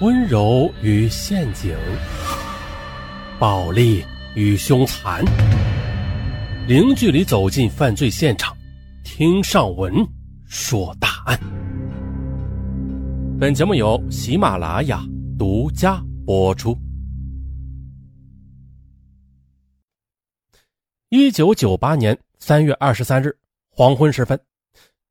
温柔与陷阱，暴力与凶残，零距离走进犯罪现场，听上文说大案。本节目由喜马拉雅独家播出。一九九八年三月二十三日黄昏时分，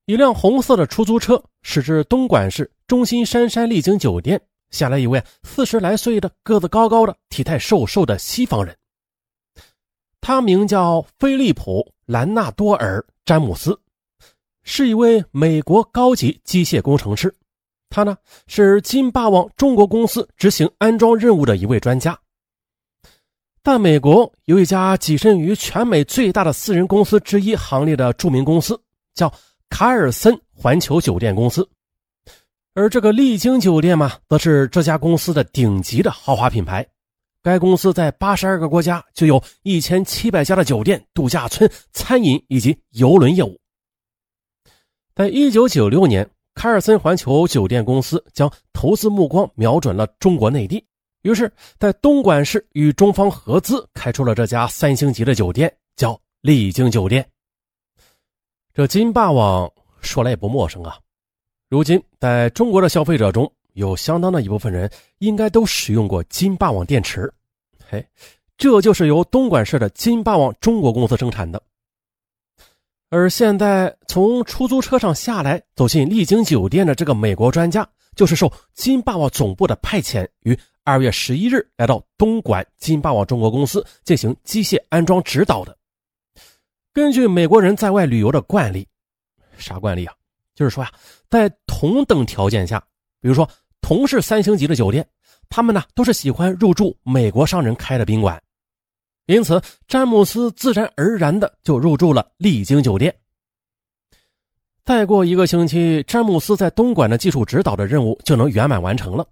一辆红色的出租车驶至东莞市中心杉山丽景酒店，下来一位四十来岁的、个子高高的、体态瘦瘦的西方人。他名叫菲利普·兰纳多尔·詹姆斯，是一位美国高级机械工程师。他呢是金霸王中国公司执行安装任务的一位专家。但美国有一家跻身于全美最大的私人公司之一行列的著名公司，叫卡尔森环球酒店公司。而这个丽晶酒店嘛，则是这家公司的顶级的豪华品牌。该公司在八十二个国家就有一千七百家的酒店、度假村、餐饮以及游轮业务。在一九九六年，卡尔森环球酒店公司将投资目光瞄准了中国内地。于是，在东莞市与中方合资开出了这家三星级的酒店，叫丽晶酒店。这金霸王说来也不陌生啊，如今在中国的消费者中有相当的一部分人应该都使用过金霸王电池。嘿，这就是由东莞市的金霸王中国公司生产的。而现在从出租车上下来，走进丽晶酒店的这个美国专家，就是受金霸王总部的派遣于。二月十一日来到东莞金霸王中国公司进行机械安装指导的。根据美国人在外旅游的惯例，啥惯例啊？就是说呀，在同等条件下，比如说同是三星级的酒店，他们呢都是喜欢入住美国商人开的宾馆。因此，詹姆斯自然而然的就入住了丽晶酒店。再过一个星期，詹姆斯在东莞的技术指导的任务就能圆满完成了。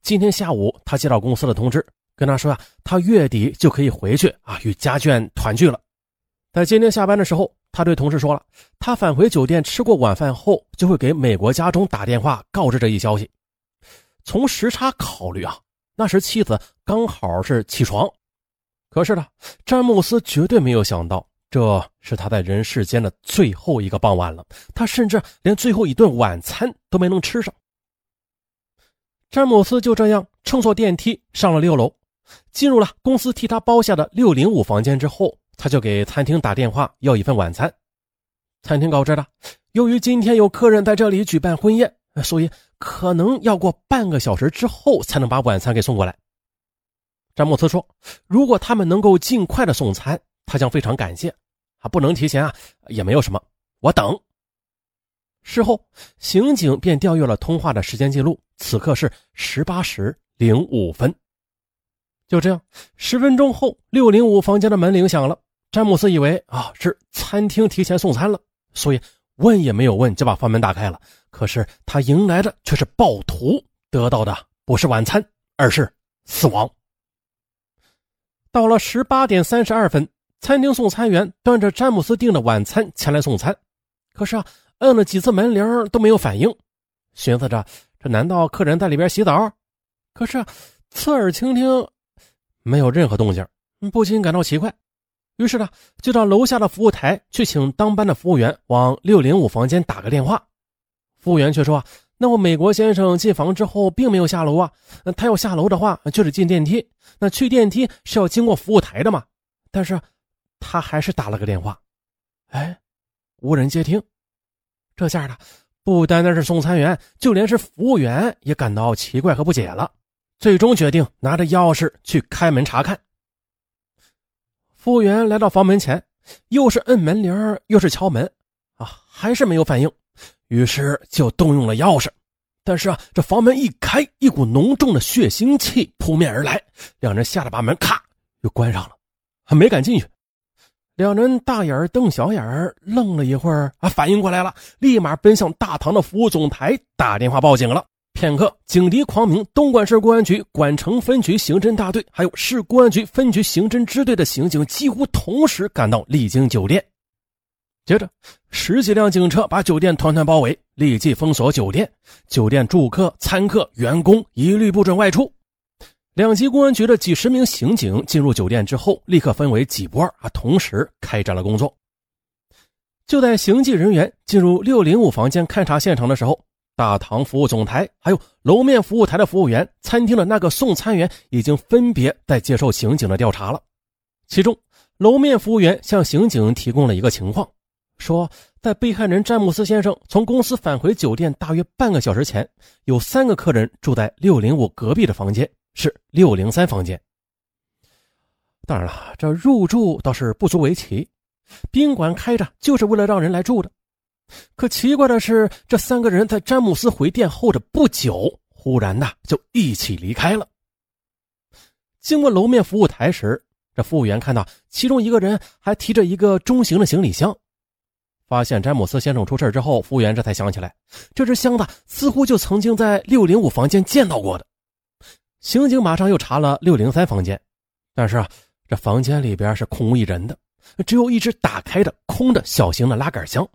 今天下午，他接到公司的通知，跟他说呀，他月底就可以回去啊，与家眷团聚了。在今天下班的时候，他对同事说了，他返回酒店吃过晚饭后，就会给美国家中打电话告知这一消息。从时差考虑啊，那时妻子刚好是起床。可是呢，詹姆斯绝对没有想到，这是他在人世间的最后一个傍晚了。他甚至连最后一顿晚餐都没能吃上。詹姆斯就这样乘坐电梯上了六楼，进入了公司替他包下的六零五房间之后，他就给餐厅打电话要一份晚餐。餐厅告知了，由于今天有客人在这里举办婚宴，所以可能要过半个小时之后才能把晚餐给送过来。詹姆斯说：“如果他们能够尽快的送餐，他将非常感谢。啊，不能提前啊，也没有什么，我等。”事后，刑警便调阅了通话的时间记录，此刻是十八时零五分。就这样，十分钟后，六零五房间的门铃响了。詹姆斯以为啊是餐厅提前送餐了，所以问也没有问就把房门打开了。可是他迎来的却是暴徒，得到的不是晚餐，而是死亡。到了十八点三十二分，餐厅送餐员端着詹姆斯订的晚餐前来送餐，可是啊。摁了几次门铃都没有反应，寻思着这难道客人在里边洗澡？可是侧耳倾听，没有任何动静，不禁感到奇怪。于是呢，就到楼下的服务台去请当班的服务员往六零五房间打个电话。服务员却说：“那我美国先生进房之后并没有下楼啊，他要下楼的话就得进电梯，那去电梯是要经过服务台的嘛。但是，他还是打了个电话，哎，无人接听。”这下呢不单单是送餐员，就连是服务员也感到奇怪和不解了。最终决定拿着钥匙去开门查看。服务员来到房门前，又是摁门铃，又是敲门，啊，还是没有反应。于是就动用了钥匙，但是啊，这房门一开，一股浓重的血腥气扑面而来，两人吓得把门咔又关上了，还没敢进去。两人大眼瞪小眼，愣了一会儿啊，反应过来了，立马奔向大堂的服务总台打电话报警了。片刻，警笛狂鸣，东莞市公安局莞城分局刑侦大队，还有市公安局分局刑侦支队的刑警几乎同时赶到丽晶酒店。接着，十几辆警车把酒店团团包围，立即封锁酒店，酒店住客、餐客、员工一律不准外出。两级公安局的几十名刑警进入酒店之后，立刻分为几波啊，同时开展了工作。就在刑警人员进入六零五房间勘查现场的时候，大堂服务总台、还有楼面服务台的服务员、餐厅的那个送餐员已经分别在接受刑警的调查了。其中，楼面服务员向刑警提供了一个情况，说在被害人詹姆斯先生从公司返回酒店大约半个小时前，有三个客人住在六零五隔壁的房间，是六零三房间。当然了，这入住倒是不足为奇。宾馆开着就是为了让人来住的，可奇怪的是，这三个人在詹姆斯回店后的不久，忽然呐就一起离开了。经过楼面服务台时，这服务员看到其中一个人还提着一个中型的行李箱，发现詹姆斯先生出事之后，服务员这才想起来，这只箱子似乎就曾经在六零五房间见到过的。刑警马上又查了六零三房间，但是啊，这房间里边是空无一人的。只有一只打开的空的小型的拉杆箱。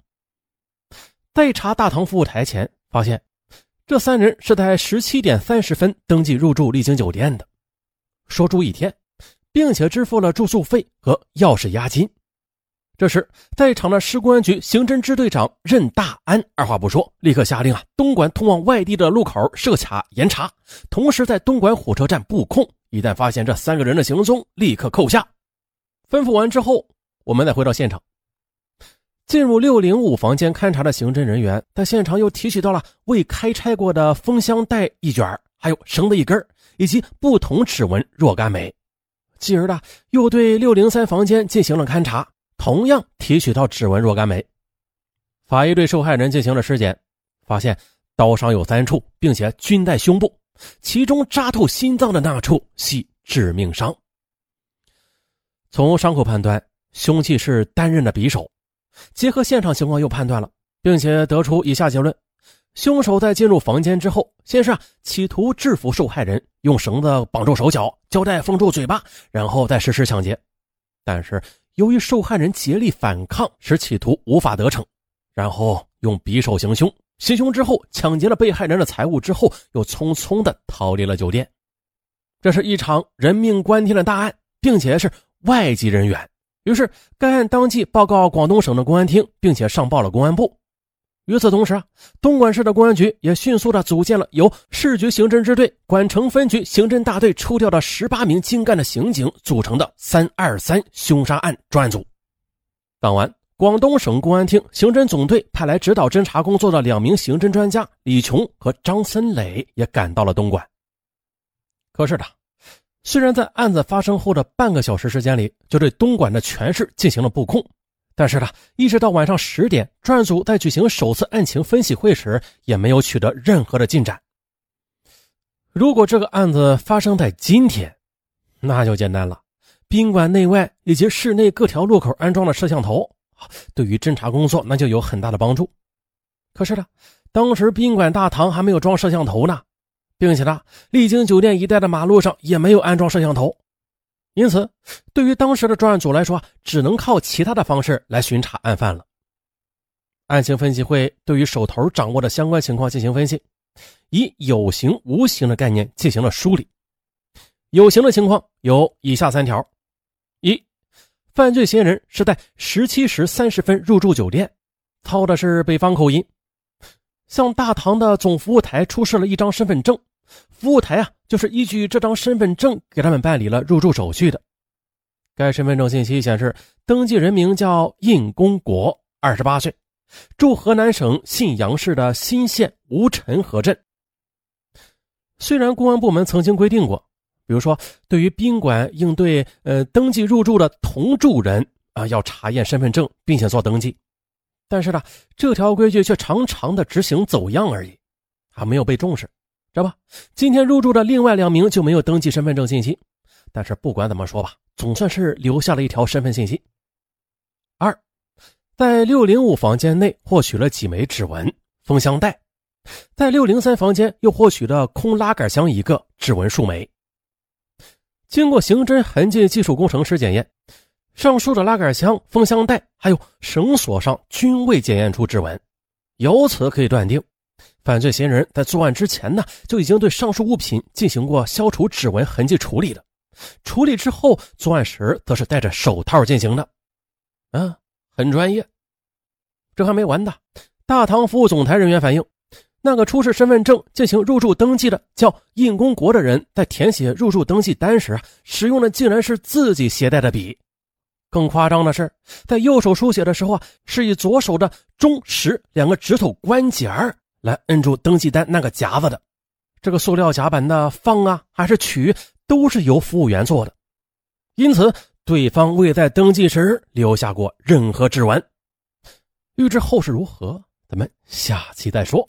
在查大堂服务台前，发现这三人是在十七点三十分登记入住丽晶酒店的，说住一天，并且支付了住宿费和钥匙押金。这时，在场的市公安局刑侦支队长任大安二话不说，立刻下令啊，东莞通往外地的路口设卡严查，同时在东莞火车站布控，一旦发现这三个人的行踪，立刻扣下。吩咐完之后。我们再回到现场，进入六零五房间勘查的刑侦人员在现场又提取到了未开拆过的封箱袋一卷，还有绳子一根，以及不同指纹若干枚。继而呢，又对六零三房间进行了勘查，同样提取到指纹若干枚。法医对受害人进行了尸检，发现刀伤有三处，并且均在胸部，其中扎透心脏的那处系致命伤。从伤口判断。凶器是单刃的匕首，结合现场情况又判断了，并且得出以下结论：凶手在进入房间之后，先是啊企图制服受害人，用绳子绑住手脚，胶带封住嘴巴，然后再实施抢劫。但是由于受害人竭力反抗，使企图无法得逞，然后用匕首行凶。行凶之后，抢劫了被害人的财物之后，又匆匆的逃离了酒店。这是一场人命关天的大案，并且是外籍人员。于是，该案当即报告广东省的公安厅，并且上报了公安部。与此同时啊，东莞市的公安局也迅速的组建了由市局刑侦支队、莞城分局刑侦大队抽调的十八名精干的刑警组成的“三二三”凶杀案专案组。当晚，广东省公安厅刑侦总队派来指导侦查工作的两名刑侦专家李琼和张森磊也赶到了东莞。可是的。虽然在案子发生后的半个小时时间里就对东莞的全市进行了布控，但是呢，一直到晚上十点，专案组在举行首次案情分析会时，也没有取得任何的进展。如果这个案子发生在今天，那就简单了。宾馆内外以及室内各条路口安装了摄像头，对于侦查工作那就有很大的帮助。可是呢，当时宾馆大堂还没有装摄像头呢。并且呢，丽晶酒店一带的马路上也没有安装摄像头，因此，对于当时的专案组来说，只能靠其他的方式来巡查案犯了。案情分析会对于手头掌握的相关情况进行分析，以有形无形的概念进行了梳理。有形的情况有以下三条：一，犯罪嫌疑人是在十七时三十分入住酒店，操的是北方口音。向大堂的总服务台出示了一张身份证，服务台啊就是依据这张身份证给他们办理了入住手续的。该身份证信息显示，登记人名叫印公国，二十八岁，住河南省信阳市的新县吴陈河镇。虽然公安部门曾经规定过，比如说对于宾馆应对呃登记入住的同住人啊，要查验身份证并且做登记。但是呢，这条规矩却常常的执行走样而已，还没有被重视，知道吧？今天入住的另外两名就没有登记身份证信息，但是不管怎么说吧，总算是留下了一条身份信息。二，在六零五房间内获取了几枚指纹、封箱袋，在六零三房间又获取了空拉杆箱一个，指纹数枚。经过刑侦痕迹技术工程师检验。上述的拉杆箱、封箱袋还有绳索上均未检验出指纹，由此可以断定，犯罪嫌疑人在作案之前呢，就已经对上述物品进行过消除指纹痕迹处理的。处理之后，作案时则是戴着手套进行的。啊，很专业。这还没完呢，大唐服务总台人员反映，那个出示身份证进行入住登记的叫印公国的人，在填写入住登记单时，使用的竟然是自己携带的笔。更夸张的是，在右手书写的时候啊，是以左手的中、食两个指头关节儿来摁住登记单那个夹子的。这个塑料夹板的放啊还是取，都是由服务员做的。因此，对方未在登记时留下过任何指纹。欲知后事如何，咱们下期再说。